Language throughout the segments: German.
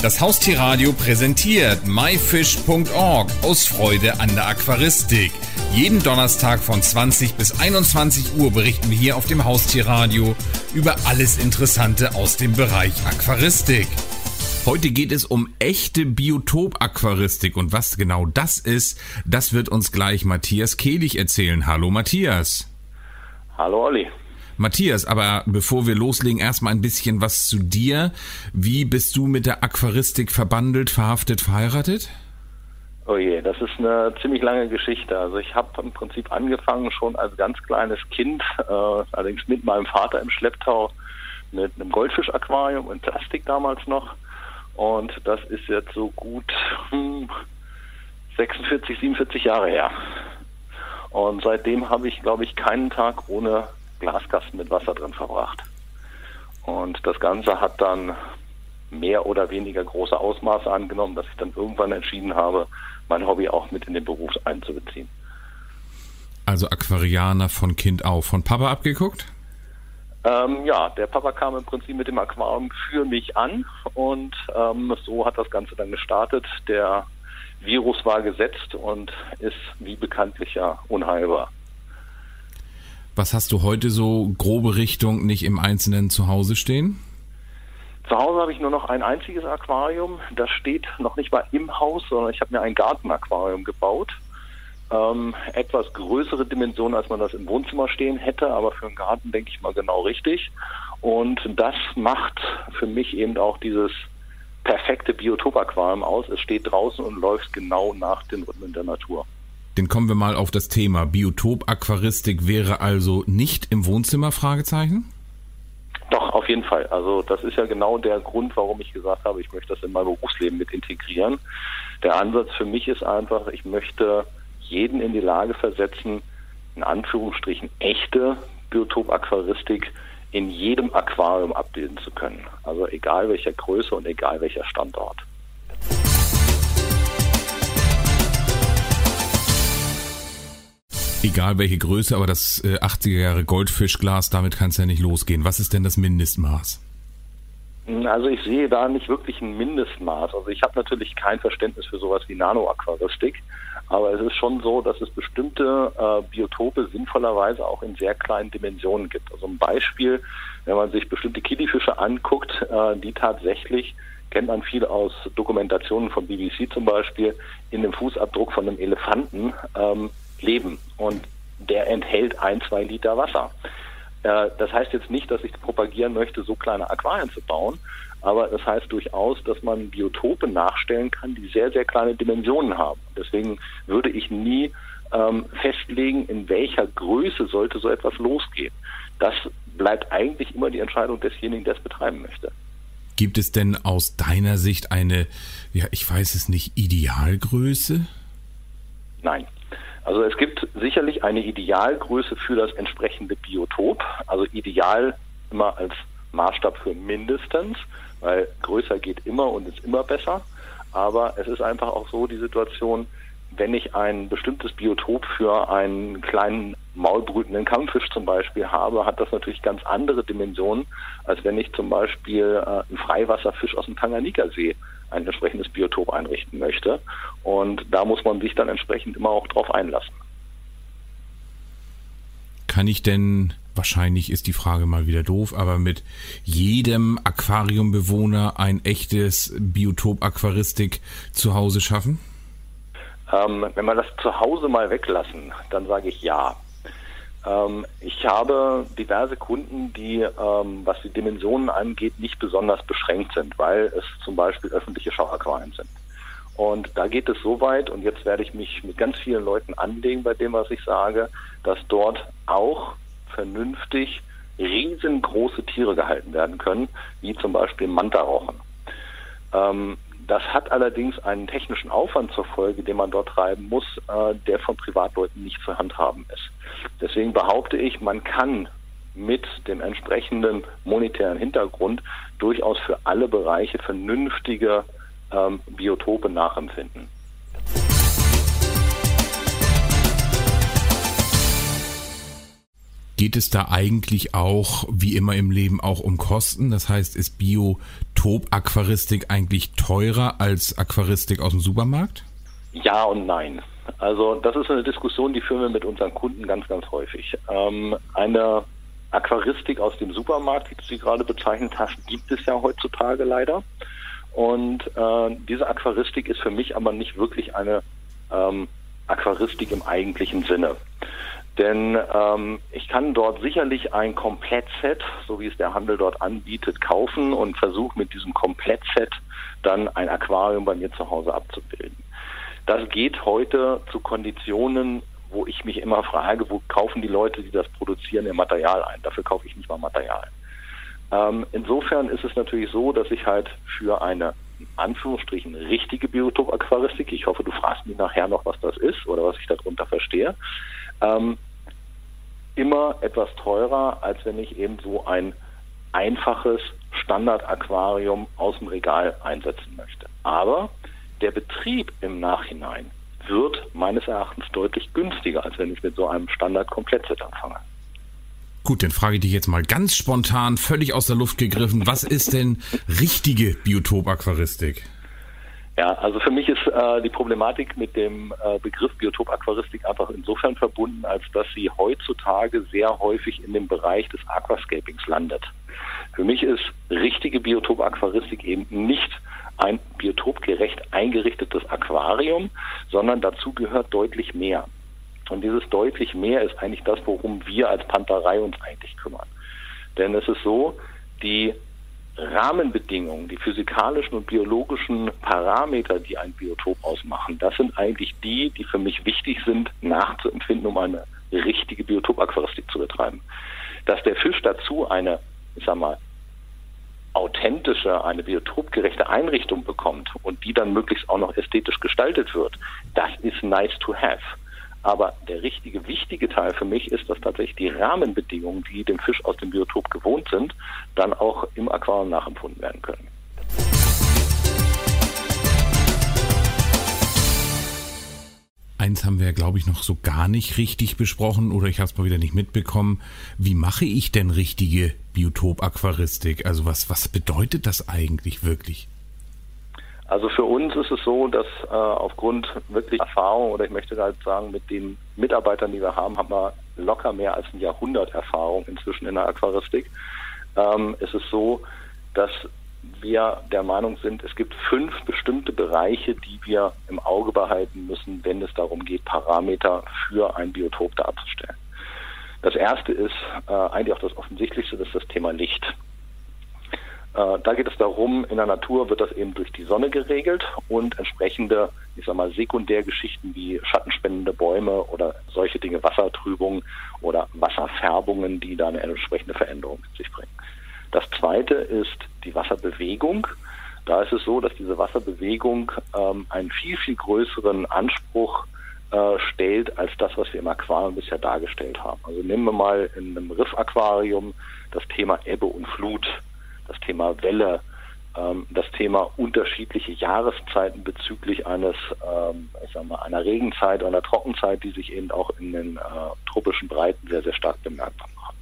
Das Haustierradio präsentiert myfish.org aus Freude an der Aquaristik. Jeden Donnerstag von 20 bis 21 Uhr berichten wir hier auf dem Haustierradio über alles Interessante aus dem Bereich Aquaristik. Heute geht es um echte Biotop-Aquaristik und was genau das ist, das wird uns gleich Matthias Kehlich erzählen. Hallo Matthias. Hallo Olli. Matthias, aber bevor wir loslegen, erstmal ein bisschen was zu dir. Wie bist du mit der Aquaristik verbandelt, verhaftet, verheiratet? Oh je, das ist eine ziemlich lange Geschichte. Also ich habe im Prinzip angefangen schon als ganz kleines Kind, äh, allerdings mit meinem Vater im Schlepptau, mit einem Goldfischaquarium in Plastik damals noch. Und das ist jetzt so gut hm, 46, 47 Jahre her. Und seitdem habe ich, glaube ich, keinen Tag ohne Glaskasten mit Wasser drin verbracht. Und das Ganze hat dann mehr oder weniger große Ausmaße angenommen, dass ich dann irgendwann entschieden habe, mein Hobby auch mit in den Beruf einzubeziehen. Also Aquarianer von Kind auf. Von Papa abgeguckt? Ähm, ja, der Papa kam im Prinzip mit dem Aquarium für mich an und ähm, so hat das Ganze dann gestartet. Der Virus war gesetzt und ist wie bekanntlich ja unheilbar. Was hast du heute so grobe Richtung nicht im Einzelnen zu Hause stehen? Zu Hause habe ich nur noch ein einziges Aquarium. Das steht noch nicht mal im Haus, sondern ich habe mir ein Gartenaquarium gebaut. Ähm, etwas größere Dimensionen, als man das im Wohnzimmer stehen hätte, aber für einen Garten denke ich mal genau richtig. Und das macht für mich eben auch dieses perfekte Biotop-Aquarium aus. Es steht draußen und läuft genau nach den Rhythmen der Natur. Dann kommen wir mal auf das Thema. Biotop-Aquaristik wäre also nicht im Wohnzimmer? Fragezeichen? Doch, auf jeden Fall. Also das ist ja genau der Grund, warum ich gesagt habe, ich möchte das in mein Berufsleben mit integrieren. Der Ansatz für mich ist einfach, ich möchte jeden in die Lage versetzen, in Anführungsstrichen echte Biotop-Aquaristik in jedem Aquarium abbilden zu können. Also egal welcher Größe und egal welcher Standort. Egal welche Größe, aber das 80er Jahre Goldfischglas, damit kann es ja nicht losgehen. Was ist denn das Mindestmaß? Also ich sehe da nicht wirklich ein Mindestmaß. Also ich habe natürlich kein Verständnis für sowas wie Nanoaquaristik, aber es ist schon so, dass es bestimmte äh, Biotope sinnvollerweise auch in sehr kleinen Dimensionen gibt. Also ein Beispiel, wenn man sich bestimmte Killifische anguckt, äh, die tatsächlich kennt man viel aus Dokumentationen von BBC zum Beispiel, in dem Fußabdruck von einem Elefanten ähm, leben und der enthält ein, zwei Liter Wasser. Äh, das heißt jetzt nicht, dass ich propagieren möchte, so kleine Aquarien zu bauen, aber das heißt durchaus, dass man Biotope nachstellen kann, die sehr, sehr kleine Dimensionen haben. Deswegen würde ich nie ähm, festlegen, in welcher Größe sollte so etwas losgehen. Das bleibt eigentlich immer die Entscheidung desjenigen, der es betreiben möchte. Gibt es denn aus deiner Sicht eine, ja, ich weiß es nicht, Idealgröße? Nein. Also es gibt sicherlich eine Idealgröße für das entsprechende Biotop. Also ideal immer als Maßstab für mindestens, weil größer geht immer und ist immer besser. Aber es ist einfach auch so die Situation, wenn ich ein bestimmtes Biotop für einen kleinen maulbrütenden Kampffisch zum Beispiel habe, hat das natürlich ganz andere Dimensionen, als wenn ich zum Beispiel äh, einen Freiwasserfisch aus dem Tanganjika-See ein entsprechendes Biotop einrichten möchte. Und da muss man sich dann entsprechend immer auch drauf einlassen. Kann ich denn, wahrscheinlich ist die Frage mal wieder doof, aber mit jedem Aquariumbewohner ein echtes Biotop Aquaristik zu Hause schaffen? Ähm, wenn wir das zu Hause mal weglassen, dann sage ich ja. Ähm, ich habe diverse Kunden, die, ähm, was die Dimensionen angeht, nicht besonders beschränkt sind, weil es zum Beispiel öffentliche Schauaquarien sind. Und da geht es so weit, und jetzt werde ich mich mit ganz vielen Leuten anlegen bei dem, was ich sage, dass dort auch vernünftig riesengroße Tiere gehalten werden können, wie zum Beispiel Mantarochen. Ähm, das hat allerdings einen technischen Aufwand zur Folge, den man dort treiben muss, äh, der von Privatleuten nicht zu handhaben ist. Deswegen behaupte ich, man kann mit dem entsprechenden monetären Hintergrund durchaus für alle Bereiche vernünftige ähm, Biotope nachempfinden. Geht es da eigentlich auch, wie immer im Leben, auch um Kosten? Das heißt, ist Biotop Biotop-Aquaristik eigentlich teurer als Aquaristik aus dem Supermarkt? Ja und nein. Also das ist eine Diskussion, die führen wir mit unseren Kunden ganz, ganz häufig. Ähm, eine Aquaristik aus dem Supermarkt, wie du sie gerade bezeichnet hast, gibt es ja heutzutage leider. Und äh, diese Aquaristik ist für mich aber nicht wirklich eine ähm, Aquaristik im eigentlichen Sinne. Denn ähm, ich kann dort sicherlich ein Komplettset, so wie es der Handel dort anbietet, kaufen und versuche mit diesem Komplettset dann ein Aquarium bei mir zu Hause abzubilden. Das geht heute zu Konditionen, wo ich mich immer frage, wo kaufen die Leute, die das produzieren, ihr Material ein? Dafür kaufe ich nicht mal Material. Ähm, insofern ist es natürlich so, dass ich halt für eine in Anführungsstrichen richtige Biotop-Aquaristik, ich hoffe, du fragst mich nachher noch, was das ist oder was ich darunter verstehe, ähm, immer etwas teurer, als wenn ich eben so ein einfaches Standard-Aquarium aus dem Regal einsetzen möchte. Aber der Betrieb im Nachhinein wird meines Erachtens deutlich günstiger, als wenn ich mit so einem Standard-Komplettset anfange. Gut, dann frage ich dich jetzt mal ganz spontan, völlig aus der Luft gegriffen, was ist denn richtige Biotop-Aquaristik? Ja, also für mich ist äh, die Problematik mit dem äh, Begriff Biotop-Aquaristik einfach insofern verbunden, als dass sie heutzutage sehr häufig in dem Bereich des Aquascapings landet. Für mich ist richtige Biotop-Aquaristik eben nicht ein biotopgerecht eingerichtetes Aquarium, sondern dazu gehört deutlich mehr. Und dieses deutlich mehr ist eigentlich das, worum wir als Panterei uns eigentlich kümmern. Denn es ist so, die Rahmenbedingungen, die physikalischen und biologischen Parameter, die ein Biotop ausmachen, das sind eigentlich die, die für mich wichtig sind, nachzuempfinden, um eine richtige Biotopaquaristik zu betreiben. Dass der Fisch dazu eine, ich sag mal, authentische, eine biotopgerechte Einrichtung bekommt und die dann möglichst auch noch ästhetisch gestaltet wird, das ist nice to have. Aber der richtige, wichtige Teil für mich ist, dass tatsächlich die Rahmenbedingungen, die dem Fisch aus dem Biotop gewohnt sind, dann auch im Aquarium nachempfunden werden können. Eins haben wir, glaube ich, noch so gar nicht richtig besprochen oder ich habe es mal wieder nicht mitbekommen. Wie mache ich denn richtige Biotop-Aquaristik? Also was, was bedeutet das eigentlich wirklich? Also für uns ist es so, dass äh, aufgrund wirklich Erfahrung oder ich möchte halt sagen, mit den Mitarbeitern, die wir haben, haben wir locker mehr als ein Jahrhundert Erfahrung inzwischen in der Aquaristik. Ähm, ist es so, dass wir der Meinung sind, es gibt fünf bestimmte Bereiche, die wir im Auge behalten müssen, wenn es darum geht, Parameter für ein Biotop darzustellen. Das erste ist äh, eigentlich auch das Offensichtlichste, das ist das Thema Licht. Äh, da geht es darum, in der Natur wird das eben durch die Sonne geregelt und entsprechende, ich sag mal, Sekundärgeschichten wie schattenspendende Bäume oder solche Dinge, Wassertrübung oder Wasserfärbungen, die da eine entsprechende Veränderung mit sich bringen. Das zweite ist die Wasserbewegung. Da ist es so, dass diese Wasserbewegung ähm, einen viel, viel größeren Anspruch äh, stellt als das, was wir im Aquarium bisher dargestellt haben. Also nehmen wir mal in einem Riffaquarium das Thema Ebbe und Flut das Thema Welle, ähm, das Thema unterschiedliche Jahreszeiten bezüglich eines, ähm, ich sag mal, einer Regenzeit oder einer Trockenzeit, die sich eben auch in den äh, tropischen Breiten sehr, sehr stark bemerkbar machen.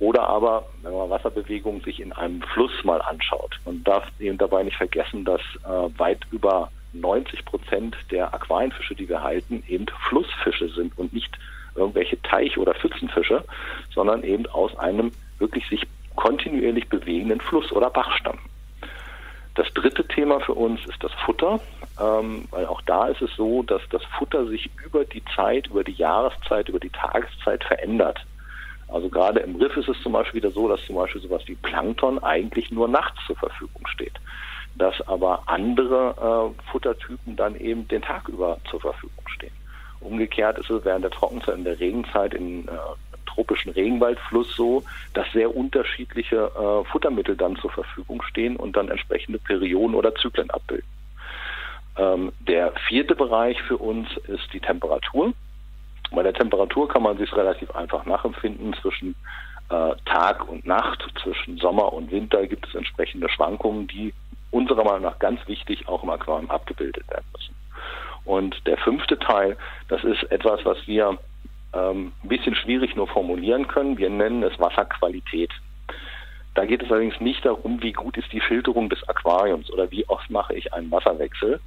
Oder aber, wenn man Wasserbewegungen sich in einem Fluss mal anschaut, man darf eben dabei nicht vergessen, dass äh, weit über 90 Prozent der Aquarienfische, die wir halten, eben Flussfische sind und nicht irgendwelche Teich- oder Pfützenfische, sondern eben aus einem wirklich sich kontinuierlich bewegenden Fluss oder Bach stammen. Das dritte Thema für uns ist das Futter, ähm, weil auch da ist es so, dass das Futter sich über die Zeit, über die Jahreszeit, über die Tageszeit verändert. Also gerade im Riff ist es zum Beispiel wieder so, dass zum Beispiel sowas wie Plankton eigentlich nur nachts zur Verfügung steht. Dass aber andere äh, Futtertypen dann eben den Tag über zur Verfügung stehen. Umgekehrt ist es während der Trockenzeit, in der Regenzeit in äh, tropischen Regenwaldfluss so, dass sehr unterschiedliche äh, Futtermittel dann zur Verfügung stehen und dann entsprechende Perioden oder Zyklen abbilden. Ähm, der vierte Bereich für uns ist die Temperatur. Bei der Temperatur kann man sich relativ einfach nachempfinden. Zwischen äh, Tag und Nacht, zwischen Sommer und Winter gibt es entsprechende Schwankungen, die unserer Meinung nach ganz wichtig auch im Aquarium abgebildet werden müssen. Und der fünfte Teil, das ist etwas, was wir ein bisschen schwierig nur formulieren können. Wir nennen es Wasserqualität. Da geht es allerdings nicht darum, wie gut ist die Filterung des Aquariums oder wie oft mache ich einen Wasserwechsel,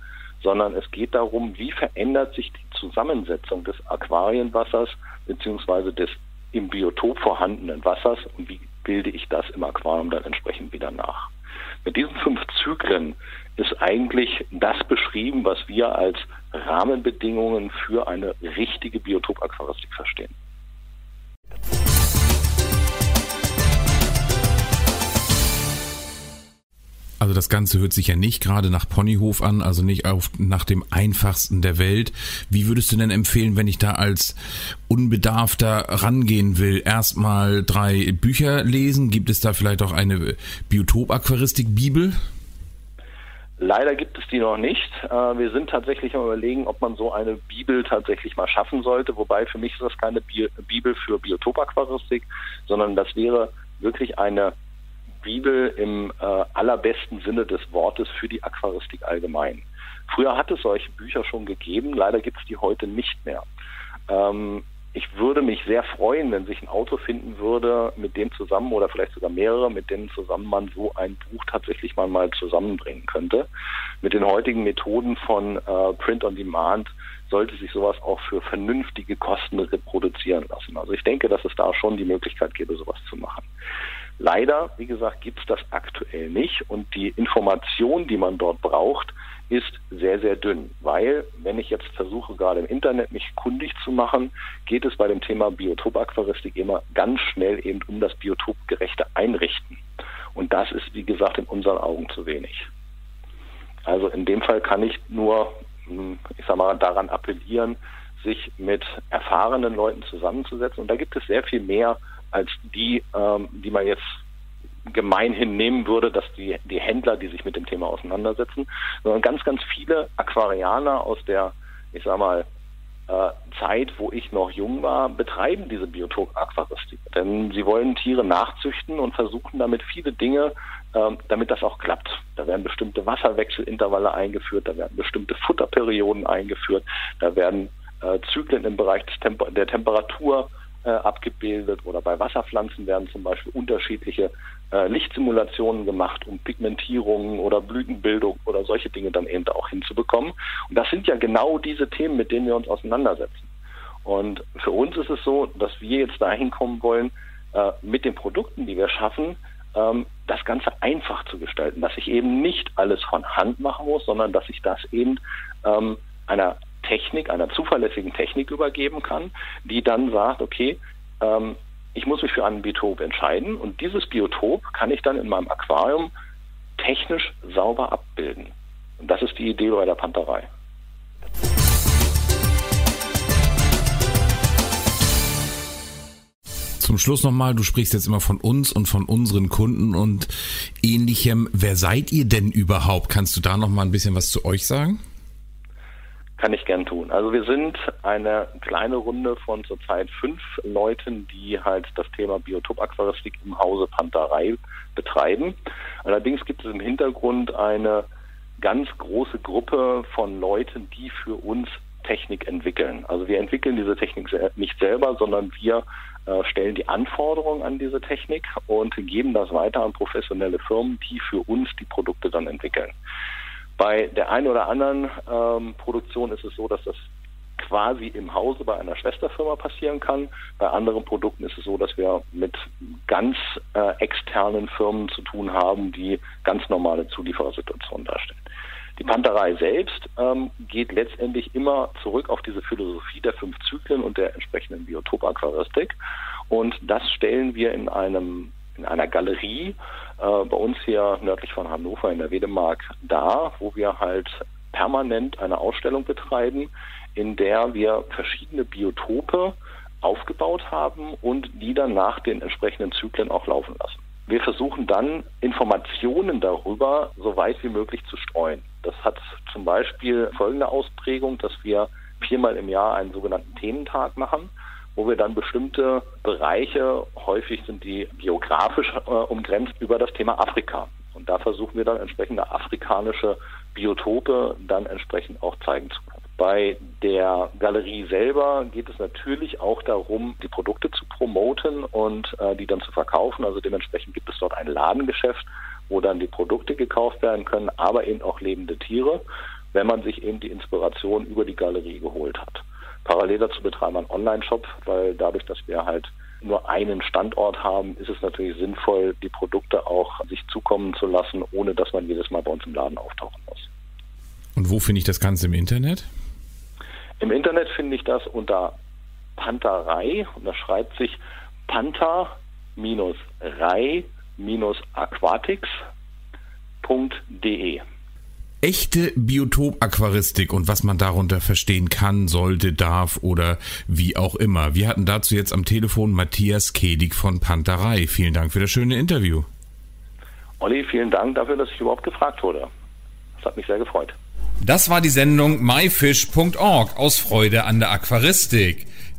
sondern es geht darum, wie verändert sich die Zusammensetzung des Aquarienwassers beziehungsweise des im Biotop vorhandenen Wassers und wie bilde ich das im Aquarium dann entsprechend wieder nach. Mit diesen fünf Zyklen ist eigentlich das beschrieben, was wir als Rahmenbedingungen für eine richtige Biotopaquaristik verstehen. Also das Ganze hört sich ja nicht gerade nach Ponyhof an, also nicht auf, nach dem einfachsten der Welt. Wie würdest du denn empfehlen, wenn ich da als Unbedarfter rangehen will? Erstmal drei Bücher lesen? Gibt es da vielleicht auch eine Biotop-Aquaristik-Bibel? Leider gibt es die noch nicht. Äh, wir sind tatsächlich am überlegen, ob man so eine Bibel tatsächlich mal schaffen sollte. Wobei für mich ist das keine Bibel für Biotop-Aquaristik, sondern das wäre wirklich eine Bibel im äh, allerbesten Sinne des Wortes für die Aquaristik allgemein. Früher hat es solche Bücher schon gegeben, leider gibt es die heute nicht mehr. Ähm, ich würde mich sehr freuen, wenn sich ein Autor finden würde, mit dem zusammen oder vielleicht sogar mehrere, mit denen zusammen man so ein Buch tatsächlich mal, mal zusammenbringen könnte. Mit den heutigen Methoden von äh, Print on Demand sollte sich sowas auch für vernünftige Kosten reproduzieren lassen. Also ich denke, dass es da schon die Möglichkeit gäbe, sowas zu machen. Leider, wie gesagt, gibt es das aktuell nicht und die Information, die man dort braucht, ist sehr, sehr dünn, weil wenn ich jetzt versuche, gerade im Internet mich kundig zu machen, geht es bei dem Thema Biotopaquaristik immer ganz schnell eben um das biotopgerechte Einrichten. Und das ist, wie gesagt, in unseren Augen zu wenig. Also in dem Fall kann ich nur, hm, ich sag mal, daran appellieren, sich mit erfahrenen Leuten zusammenzusetzen. Und da gibt es sehr viel mehr als die, ähm, die man jetzt gemeinhin nehmen würde, dass die, die Händler, die sich mit dem Thema auseinandersetzen, sondern ganz, ganz viele Aquarianer aus der, ich sag mal, äh, Zeit, wo ich noch jung war, betreiben diese Biotop-Aquaristik. Denn sie wollen Tiere nachzüchten und versuchen damit viele Dinge, äh, damit das auch klappt. Da werden bestimmte Wasserwechselintervalle eingeführt, da werden bestimmte Futterperioden eingeführt, da werden äh, Zyklen im Bereich Temper der Temperatur äh, abgebildet oder bei Wasserpflanzen werden zum Beispiel unterschiedliche äh, Lichtsimulationen gemacht, um Pigmentierungen oder Blütenbildung oder solche Dinge dann eben auch hinzubekommen. Und das sind ja genau diese Themen, mit denen wir uns auseinandersetzen. Und für uns ist es so, dass wir jetzt dahin kommen wollen, äh, mit den Produkten, die wir schaffen, ähm, das Ganze einfach zu gestalten, dass ich eben nicht alles von Hand machen muss, sondern dass ich das eben ähm, einer Technik, einer zuverlässigen Technik übergeben kann, die dann sagt, okay, ähm, ich muss mich für ein Biotop entscheiden und dieses Biotop kann ich dann in meinem Aquarium technisch sauber abbilden. Und das ist die Idee bei der Panterei. Zum Schluss nochmal, du sprichst jetzt immer von uns und von unseren Kunden und ähnlichem. Wer seid ihr denn überhaupt? Kannst du da nochmal ein bisschen was zu euch sagen? Kann ich gern tun. Also wir sind eine kleine Runde von zurzeit fünf Leuten, die halt das Thema Biotopaquaristik im Hause Panterei betreiben. Allerdings gibt es im Hintergrund eine ganz große Gruppe von Leuten, die für uns Technik entwickeln. Also wir entwickeln diese Technik nicht selber, sondern wir äh, stellen die Anforderungen an diese Technik und geben das weiter an professionelle Firmen, die für uns die Produkte dann entwickeln. Bei der einen oder anderen ähm, Produktion ist es so, dass das quasi im Hause bei einer Schwesterfirma passieren kann. Bei anderen Produkten ist es so, dass wir mit ganz äh, externen Firmen zu tun haben, die ganz normale Zulieferersituationen darstellen. Die Panterei selbst ähm, geht letztendlich immer zurück auf diese Philosophie der fünf Zyklen und der entsprechenden Biotopaquaristik. Und das stellen wir in einem in einer Galerie äh, bei uns hier nördlich von Hannover in der Wedemark dar, wo wir halt permanent eine Ausstellung betreiben, in der wir verschiedene Biotope aufgebaut haben und die dann nach den entsprechenden Zyklen auch laufen lassen. Wir versuchen dann Informationen darüber so weit wie möglich zu streuen. Das hat zum Beispiel folgende Ausprägung, dass wir viermal im Jahr einen sogenannten Thementag machen wo wir dann bestimmte Bereiche, häufig sind die biografisch äh, umgrenzt, über das Thema Afrika. Und da versuchen wir dann entsprechende afrikanische Biotope dann entsprechend auch zeigen zu können. Bei der Galerie selber geht es natürlich auch darum, die Produkte zu promoten und äh, die dann zu verkaufen. Also dementsprechend gibt es dort ein Ladengeschäft, wo dann die Produkte gekauft werden können, aber eben auch lebende Tiere, wenn man sich eben die Inspiration über die Galerie geholt hat. Parallel dazu betreiben wir einen Online-Shop, weil dadurch, dass wir halt nur einen Standort haben, ist es natürlich sinnvoll, die Produkte auch sich zukommen zu lassen, ohne dass man jedes Mal bei uns im Laden auftauchen muss. Und wo finde ich das Ganze im Internet? Im Internet finde ich das unter Panterei und da schreibt sich Panther-Rei-Aquatics.de. Echte Biotop-Aquaristik und was man darunter verstehen kann, sollte, darf oder wie auch immer. Wir hatten dazu jetzt am Telefon Matthias Kedig von Panterei. Vielen Dank für das schöne Interview. Olli, vielen Dank dafür, dass ich überhaupt gefragt wurde. Das hat mich sehr gefreut. Das war die Sendung myfish.org aus Freude an der Aquaristik.